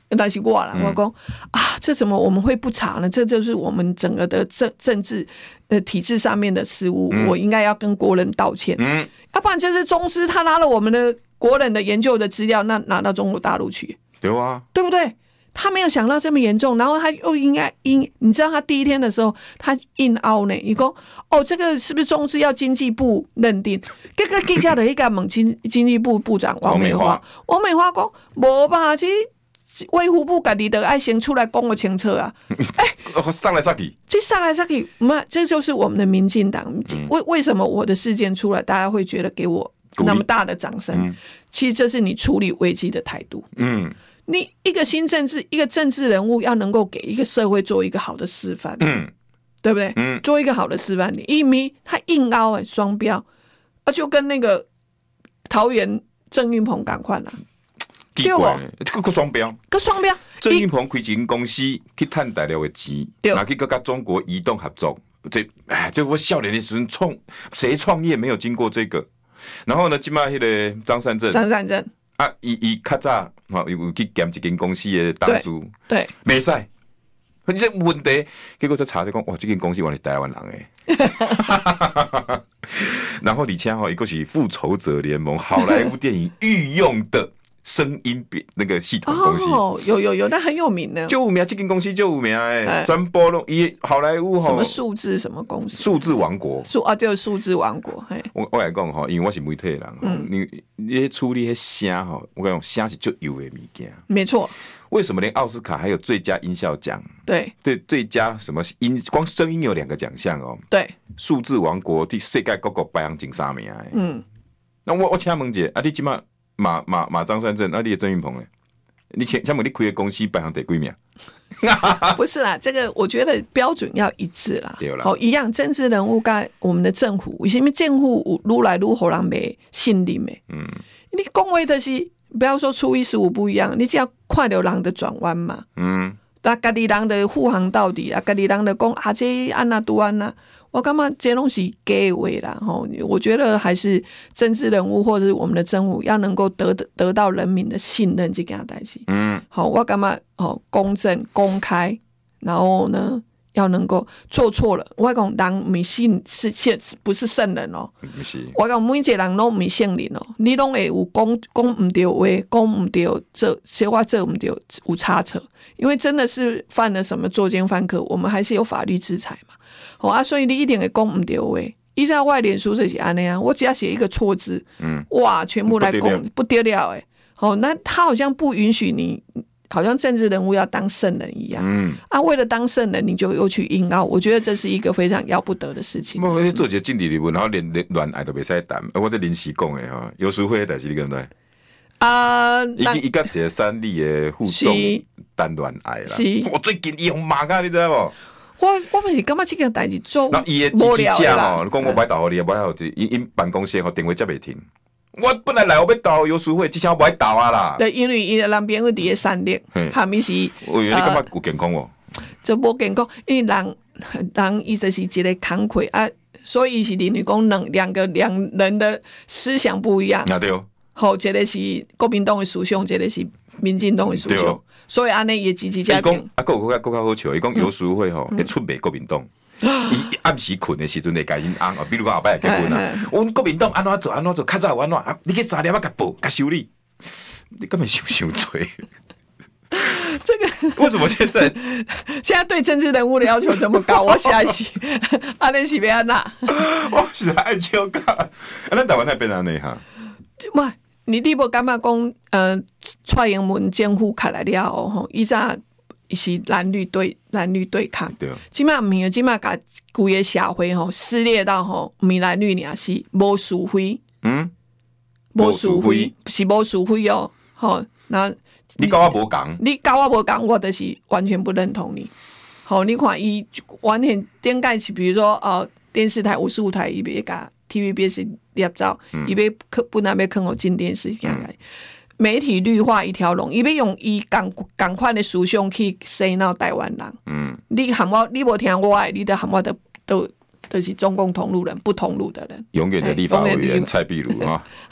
S2: 担心过了，我讲啊，这怎么我们会不查呢？这就是我们整个的政政治呃体制上面的失误，我应该要跟国人道歉。嗯，要不然就是中资他拿了我们的国人的研究的资料，那拿到中国大陆去，
S1: 对啊，
S2: 对不对？他没有想到这么严重，然后他又应该应，你知道他第一天的时候，他硬凹呢，一共哦，这个是不是中资要经济部认定？<laughs> 这个记者的一个猛经经济部部长王美花，王美花讲，无吧，其实卫福部赶紧的爱先出来讲个清楚啊！哎、
S1: 欸，上来上去，
S2: 这上来上去，妈，这就是我们的民进党。为为什么我的事件出来，大家会觉得给我那么大的掌声？嗯、其实这是你处理危机的态度。嗯。你一个新政治，一个政治人物要能够给一个社会做一个好的示范，嗯，对不对？嗯，做一个好的示范。你一米他硬凹哎，双标啊，就跟那个桃园郑运鹏赶快了，
S1: 奇怪，这个双标，
S2: 个双标。
S1: 郑运鹏开一间公司去赚大量的钱，拿去跟中国移动合作，这哎，这我少年的时候创谁创业没有经过这个？然后呢，今麦迄个张善政，
S2: 张善政。
S1: 啊，伊伊较早，吼，有去兼一间公司的大叔，
S2: 对，
S1: 没使，可是问题，结果才查就讲，哇，这间公司原来是台湾人诶，<laughs> <laughs> 然后而且吼，一个是复仇者联盟好莱坞电影御用的。声音比那个系统公司
S2: 哦，有有有，那很有名的，
S1: 就五名，这间公司就五名哎，专播弄一好莱坞
S2: 什么数字什么公司，
S1: 数字王国
S2: 数啊，就是数字王国。嘿，
S1: 我我来讲哈，因为我是媒体人，嗯，你你处理那些声哈，我讲声是最有的物件，
S2: 没错。
S1: 为什么连奥斯卡还有最佳音效奖？
S2: 对
S1: 对，最佳什么音，光声音有两个奖项哦。
S2: 对，
S1: 数字王国第世界各个排行前三名哎。嗯，那我我请问姐，啊，你今麦？马马马张三镇，那你的郑云鹏呢？你前前面你开的公司排行第几名？<laughs>
S2: 不是啦，这个我觉得标准要一致啦。对啦，好一样，政治人物跟我们的政府，为什么政府越来越好人没信任没？嗯，你讲话的是不要说初一十五不一样，你只要看到人的转弯嘛。嗯，那家己人的护航到底啊，家己人的讲啊，这安那都安那。我干嘛这东西给位啦？吼，我觉得还是政治人物或者是我们的政府要能够得得到人民的信任，去给他代替。嗯，好，我干嘛？哦，公正、公开，然后呢，要能够做错了，我讲人迷信是现不是圣人哦。我讲每一个人拢迷信人哦，你拢会有讲讲唔对话，讲唔对，这些话这唔对有差错，因为真的是犯了什么作奸犯科，我们还是有法律制裁嘛。好啊，所以你一点会讲唔对话，依照外脸书这些安尼啊，我只要写一个错字，嗯，哇，全部来讲不得了哎。好，那他好像不允许你，好像政治人物要当圣人一样，嗯，啊，为了当圣人，你就又去硬拗，我觉得这是一个非常要不得的事情。
S1: 我做一个政治人物，然后连连恋爱都袂使谈，我在临时讲的哈，有时会的代志你敢知？
S2: 啊，
S1: 已经一个解三立的互动谈恋爱啦，我最近伊用骂啊，你知道不？
S2: 我我们是感觉这件代志做
S1: 那伊的机器架哦，你讲我买导你，不要因因办公室和电话接袂停。我本来来我要导游淑慧，只想我买导啊啦。
S2: 对，因为伊人边会伫个三立，下面是。
S1: 我以为你感觉有健康哦。
S2: 就无健康，因为人人伊就是一个慷慨啊，所以是林女讲两两个两人的思想不一样。那对。好，这个是国民党的思想，这个是民进党的思想。所以安尼也积极加强。
S1: 啊，国国较国较好笑，伊讲游淑慧吼会出卖国民党，<gasps> 伊暗时困的时阵会甲因翁哦，比如讲后摆结婚啊，阮国民党安怎做安怎做，较早安怎啊？你去三点啊，甲报甲修理，你根本想想罪。
S2: 这个
S1: 为什么现在 <laughs>
S2: 现在对政治人物的要求这么高？<laughs> 我下一期安尼是要安那？<laughs>
S1: 我是爱笑噶，啊，咱台湾那边安尼哈？
S2: 哇！你你无感觉讲，呃，蔡英文政府开来了后，吼，伊早是蓝绿对蓝绿对抗，对。啊，即码唔系，即码甲规个社会吼撕裂到吼，毋是蓝绿，而是无是非，嗯，无是非是无是非哦，吼，那
S1: 你跟我无讲，
S2: 你跟我无讲，我就是完全不认同你。好，你看伊完全点解是，比如说哦，电视台五十五台伊要甲 TVBS 立照，伊别可不那边坑我进电视，媒体绿化一条龙，伊要用伊赶赶快的思想去洗脑台湾人。嗯，你喊我，你无听我爱，你都喊我的都都是中共同路人，不同路的人。
S1: 永远的立法委员蔡壁如啊。<laughs>